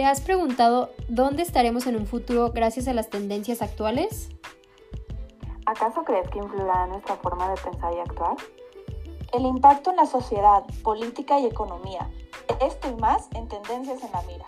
¿Te has preguntado dónde estaremos en un futuro gracias a las tendencias actuales? ¿Acaso crees que influirá nuestra forma de pensar y actuar? El impacto en la sociedad, política y economía. Esto y más en Tendencias en la Mira.